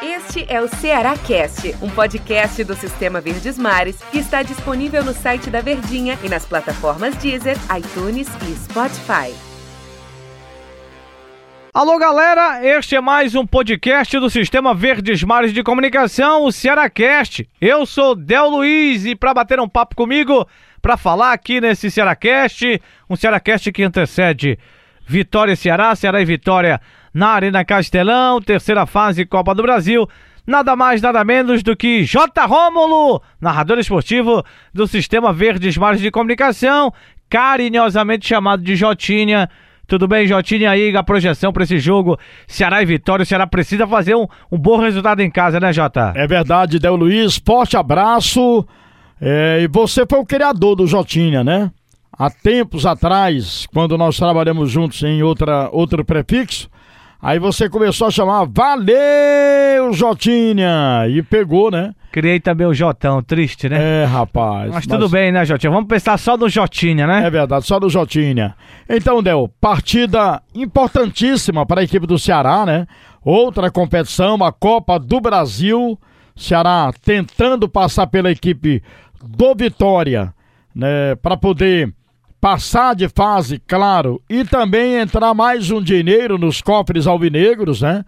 Este é o Ceará Cast, um podcast do Sistema Verdes Mares que está disponível no site da Verdinha e nas plataformas Deezer, iTunes e Spotify. Alô galera, este é mais um podcast do Sistema Verdes Mares de Comunicação, o Cearacast. Eu sou Del Luiz e para bater um papo comigo, para falar aqui nesse Cearacast, um Cearacast que antecede Vitória e Ceará, Ceará e Vitória na Arena Castelão, terceira fase Copa do Brasil. Nada mais, nada menos do que J. Rômulo, narrador esportivo do Sistema Verdes Mares de Comunicação, carinhosamente chamado de Jotinha. Tudo bem, Jotinha? Aí a projeção para esse jogo, Ceará e Vitória. O Ceará precisa fazer um, um bom resultado em casa, né, Jota? É verdade, Del Luiz. Forte abraço. É, e você foi o criador do Jotinha, né? Há tempos atrás, quando nós trabalhamos juntos em outra, outro prefixo, Aí você começou a chamar Valeu, Jotinha! E pegou, né? Criei também o Jotão, triste, né? É, rapaz. Mas, mas... tudo bem, né, Jotinha? Vamos pensar só no Jotinha, né? É verdade, só no Jotinha. Então, Del, partida importantíssima para a equipe do Ceará, né? Outra competição, a Copa do Brasil. Ceará tentando passar pela equipe do Vitória, né? Para poder passar de fase, claro, e também entrar mais um dinheiro nos cofres alvinegros, né?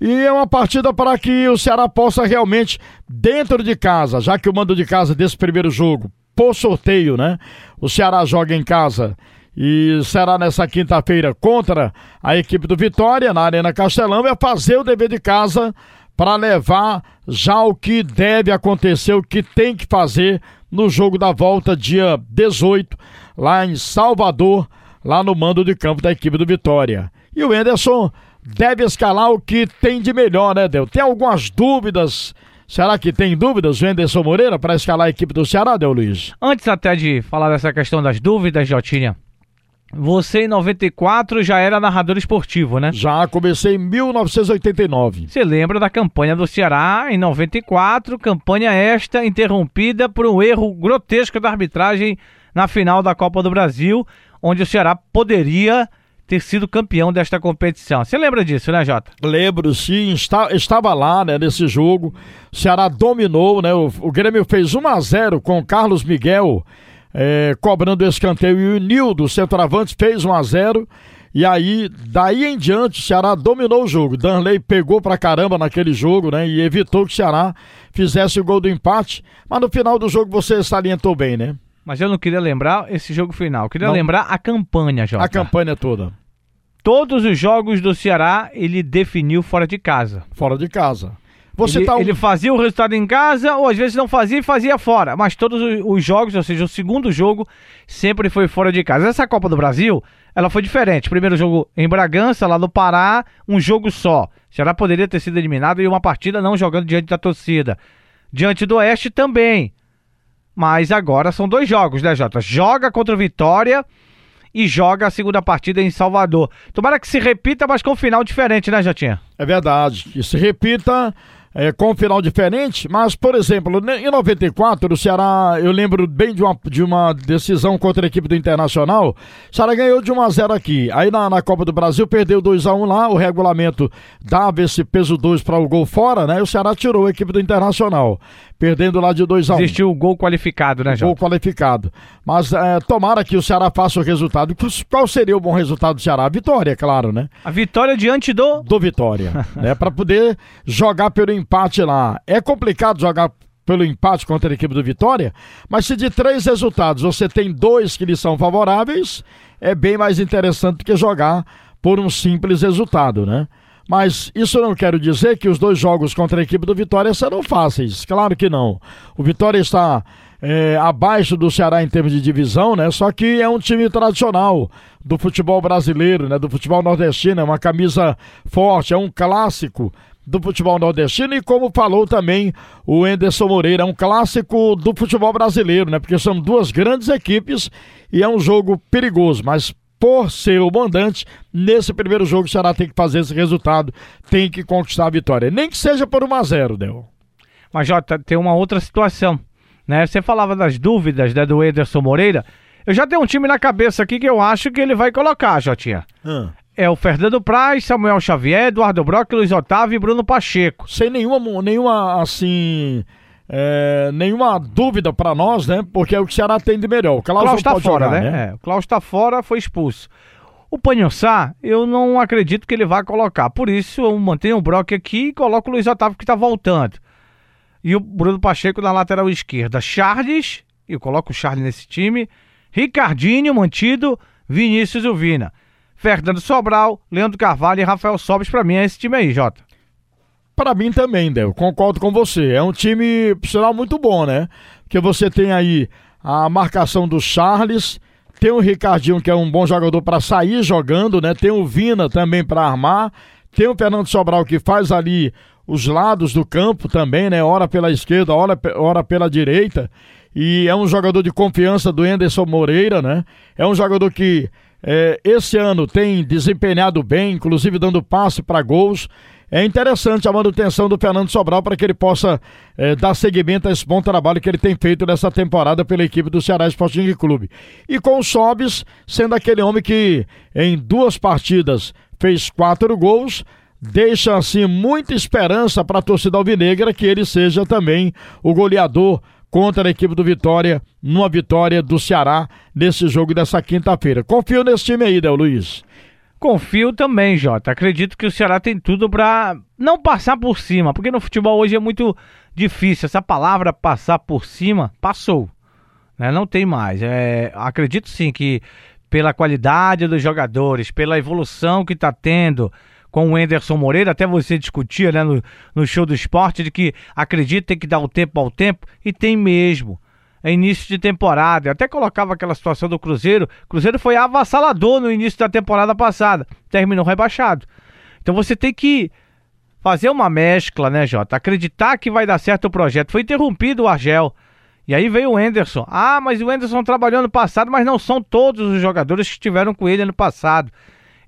E é uma partida para que o Ceará possa realmente, dentro de casa, já que o mando de casa desse primeiro jogo, por sorteio, né? O Ceará joga em casa e será nessa quinta-feira contra a equipe do Vitória, na Arena Castelão, é fazer o dever de casa para levar já o que deve acontecer, o que tem que fazer no jogo da volta, dia 18 lá em Salvador, lá no mando de campo da equipe do Vitória. E o Enderson deve escalar o que tem de melhor, né, Del? Tem algumas dúvidas. Será que tem dúvidas o Enderson Moreira para escalar a equipe do Ceará, Del Luiz? Antes até de falar dessa questão das dúvidas, Jotinha, você em 94 já era narrador esportivo, né? Já comecei em 1989. Você lembra da campanha do Ceará em 94, campanha esta interrompida por um erro grotesco da arbitragem na final da Copa do Brasil, onde o Ceará poderia ter sido campeão desta competição. Você lembra disso, né, Jota? Lembro, sim. Está, estava lá, né, nesse jogo. O Ceará dominou, né? O, o Grêmio fez 1 a 0 com Carlos Miguel é, cobrando escanteio e o Nildo, centroavante, fez 1 a 0 e aí, daí em diante, o Ceará dominou o jogo. Danley pegou pra caramba naquele jogo, né? E evitou que o Ceará fizesse o gol do empate. Mas no final do jogo você salientou bem, né? Mas eu não queria lembrar esse jogo final. Eu queria não. lembrar a campanha, Jota. A campanha toda. Todos os jogos do Ceará ele definiu fora de casa. Fora de casa. Você ele, tá... ele fazia o resultado em casa, ou às vezes não fazia e fazia fora. Mas todos os jogos, ou seja, o segundo jogo, sempre foi fora de casa. Essa Copa do Brasil, ela foi diferente. Primeiro jogo em Bragança, lá no Pará, um jogo só. O Ceará poderia ter sido eliminado e uma partida não jogando diante da torcida. Diante do Oeste também. Mas agora são dois jogos, né, Jota? Joga contra o Vitória e joga a segunda partida em Salvador. Tomara que se repita, mas com um final diferente, né, Jotinha? É verdade. Que se repita é, com um final diferente, mas, por exemplo, em 94, o Ceará, eu lembro bem de uma, de uma decisão contra a equipe do Internacional, o Ceará ganhou de 1 a 0 aqui. Aí na, na Copa do Brasil perdeu 2 a 1 lá, o regulamento dava esse peso 2 para o gol fora, né? E o Ceará tirou a equipe do Internacional, perdendo lá de 2 a 1 Existiu o gol qualificado, né, João? Gol qualificado. Mas é, tomara que o Ceará faça o resultado. Qual seria o bom resultado do Ceará? A vitória, claro, né? A vitória diante do... Do Vitória, né? Para poder jogar pelo empate lá. É complicado jogar pelo empate contra a equipe do Vitória, mas se de três resultados você tem dois que lhe são favoráveis, é bem mais interessante do que jogar por um simples resultado, né? Mas isso não quer dizer que os dois jogos contra a equipe do Vitória serão fáceis. Claro que não. O Vitória está é, abaixo do Ceará em termos de divisão, né? Só que é um time tradicional do futebol brasileiro, né? Do futebol nordestino, é uma camisa forte, é um clássico do futebol nordestino e como falou também o Enderson Moreira, é um clássico do futebol brasileiro, né? Porque são duas grandes equipes e é um jogo perigoso, mas por ser o mandante, nesse primeiro jogo o Ceará tem que fazer esse resultado, tem que conquistar a vitória, nem que seja por 1 a 0, Del. Mas Jota, tem uma outra situação, né? Você falava das dúvidas né, do Ederson Moreira, eu já tenho um time na cabeça aqui que eu acho que ele vai colocar, Jotinha. Hum. é o Fernando Praz, Samuel Xavier, Eduardo Brock, Luiz Otávio e Bruno Pacheco. Sem nenhuma, nenhuma assim, é, nenhuma dúvida para nós, né? Porque é o que o Ceará tem de melhor. O Klaus está fora, jogar, né? né? É, o Klaus está fora, foi expulso. O Panhossá, eu não acredito que ele vá colocar. Por isso, eu mantenho o Brock aqui e coloco o Luiz Otávio que está voltando. E o Bruno Pacheco na lateral esquerda. Charles, eu coloco o Charles nesse time. Ricardinho mantido, Vinícius Uvina. Fernando Sobral, Leandro Carvalho e Rafael Sobes, para mim é esse time aí, Jota. Para mim também, Del, concordo com você. É um time, sinal, muito bom, né? Porque você tem aí a marcação do Charles, tem o Ricardinho, que é um bom jogador para sair jogando, né? Tem o Vina também para armar, tem o Fernando Sobral que faz ali os lados do campo também, né? Ora pela esquerda, ora, ora pela direita. E é um jogador de confiança do Enderson Moreira, né? É um jogador que é, esse ano tem desempenhado bem, inclusive dando passe para gols. É interessante a manutenção do Fernando Sobral para que ele possa é, dar seguimento a esse bom trabalho que ele tem feito nessa temporada pela equipe do Ceará Sporting Clube. E com o Sobis sendo aquele homem que em duas partidas fez quatro gols, deixa assim muita esperança para a torcida alvinegra que ele seja também o goleador contra a equipe do Vitória, numa vitória do Ceará nesse jogo dessa quinta-feira. Confio nesse time aí, Del Luiz. Confio também, Jota. Acredito que o Ceará tem tudo para não passar por cima, porque no futebol hoje é muito difícil. Essa palavra passar por cima passou, né? Não tem mais. É, acredito sim que pela qualidade dos jogadores, pela evolução que está tendo, com o Enderson Moreira, até você discutia né, no, no show do esporte de que acredita tem que dar o tempo ao tempo, e tem mesmo. Início de temporada. Eu até colocava aquela situação do Cruzeiro. O Cruzeiro foi avassalador no início da temporada passada. Terminou rebaixado. Então você tem que fazer uma mescla, né, Jota? Acreditar que vai dar certo o projeto. Foi interrompido o Argel. E aí veio o Enderson. Ah, mas o Enderson trabalhou no passado, mas não são todos os jogadores que estiveram com ele no passado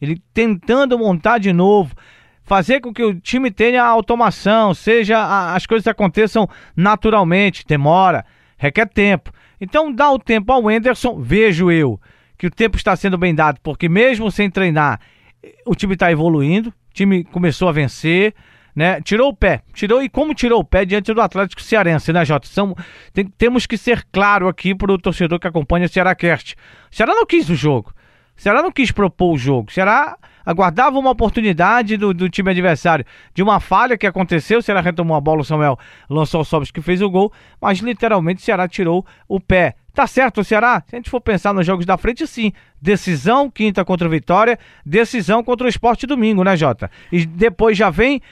ele tentando montar de novo, fazer com que o time tenha automação, seja as coisas aconteçam naturalmente, demora, requer tempo. Então dá o tempo ao Enderson, vejo eu que o tempo está sendo bem dado, porque mesmo sem treinar, o time está evoluindo, o time começou a vencer, né? Tirou o pé, tirou e como tirou o pé diante do Atlético Cearense, né, Jota? São, tem, temos que ser claro aqui para o torcedor que acompanha o Cearacast. O Ceará não quis o jogo. Ceará não quis propor o jogo. Ceará aguardava uma oportunidade do, do, time adversário de uma falha que aconteceu. Ceará retomou a bola, o Samuel lançou o Sobres que fez o gol, mas literalmente o Ceará tirou o pé. Tá certo o Ceará? Se a gente for pensar nos jogos da frente, sim. Decisão quinta contra o Vitória, decisão contra o Esporte domingo, né, Jota? E depois já vem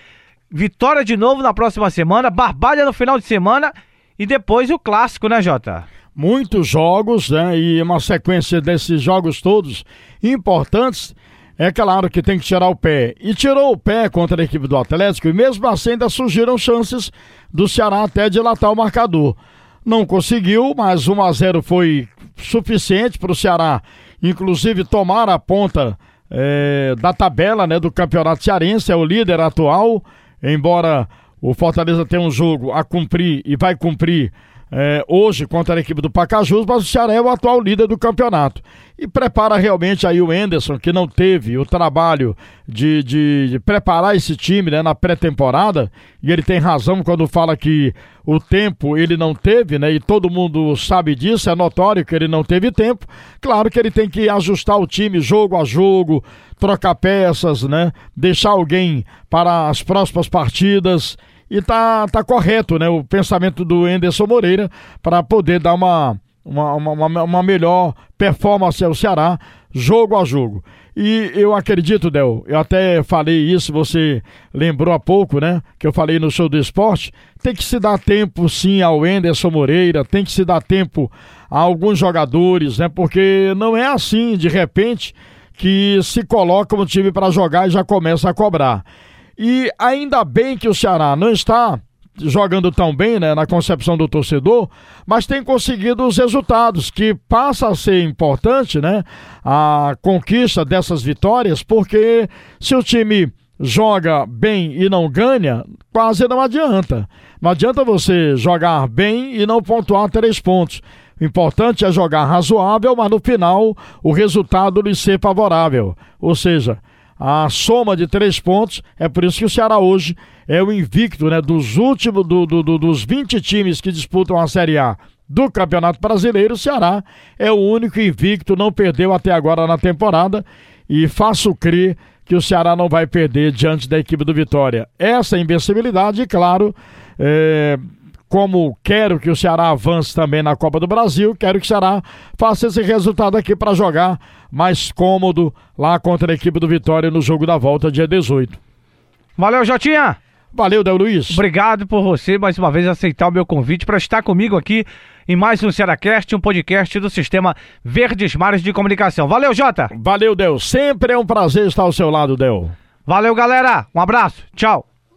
Vitória de novo na próxima semana, Barbalha no final de semana e depois o clássico, né, Jota? muitos jogos, né? E uma sequência desses jogos todos importantes. É claro que tem que tirar o pé. E tirou o pé contra a equipe do Atlético, e mesmo assim ainda surgiram chances do Ceará até dilatar o marcador. Não conseguiu, mas 1 a 0 foi suficiente para o Ceará, inclusive tomar a ponta é, da tabela né, do Campeonato Cearense, é o líder atual, embora o Fortaleza tenha um jogo a cumprir e vai cumprir é, hoje contra a equipe do Pacajus, mas o Ceará é o atual líder do campeonato. E prepara realmente aí o Enderson, que não teve o trabalho de, de, de preparar esse time né, na pré-temporada, e ele tem razão quando fala que o tempo ele não teve, né? E todo mundo sabe disso, é notório que ele não teve tempo. Claro que ele tem que ajustar o time jogo a jogo, trocar peças, né? Deixar alguém para as próximas partidas e tá, tá correto, né? O pensamento do Enderson Moreira para poder dar uma, uma, uma, uma, melhor performance ao Ceará, jogo a jogo. E eu acredito, Del, eu até falei isso, você lembrou há pouco, né? Que eu falei no show do esporte. Tem que se dar tempo, sim, ao Enderson Moreira, tem que se dar tempo a alguns jogadores, né? Porque não é assim, de repente, que se coloca um time para jogar e já começa a cobrar. E ainda bem que o Ceará não está jogando tão bem, né, na concepção do torcedor, mas tem conseguido os resultados, que passa a ser importante, né, a conquista dessas vitórias, porque se o time joga bem e não ganha, quase não adianta. Não adianta você jogar bem e não pontuar três pontos. O importante é jogar razoável, mas no final o resultado lhe ser favorável. Ou seja, a soma de três pontos. É por isso que o Ceará hoje é o invicto, né? Dos últimos, do, do, do, dos 20 times que disputam a Série A do Campeonato Brasileiro, o Ceará é o único invicto, não perdeu até agora na temporada. E faço crer que o Ceará não vai perder diante da equipe do Vitória. Essa invencibilidade, claro, é, como quero que o Ceará avance também na Copa do Brasil, quero que o Ceará faça esse resultado aqui para jogar mais cômodo lá contra a equipe do Vitória no jogo da volta, dia 18. Valeu, Jotinha! Valeu, Del Luiz. Obrigado por você mais uma vez aceitar o meu convite para estar comigo aqui em mais um Cearacast, um podcast do Sistema Verdes Mares de Comunicação. Valeu, Jota! Valeu, Del. Sempre é um prazer estar ao seu lado, Del. Valeu, galera. Um abraço. Tchau.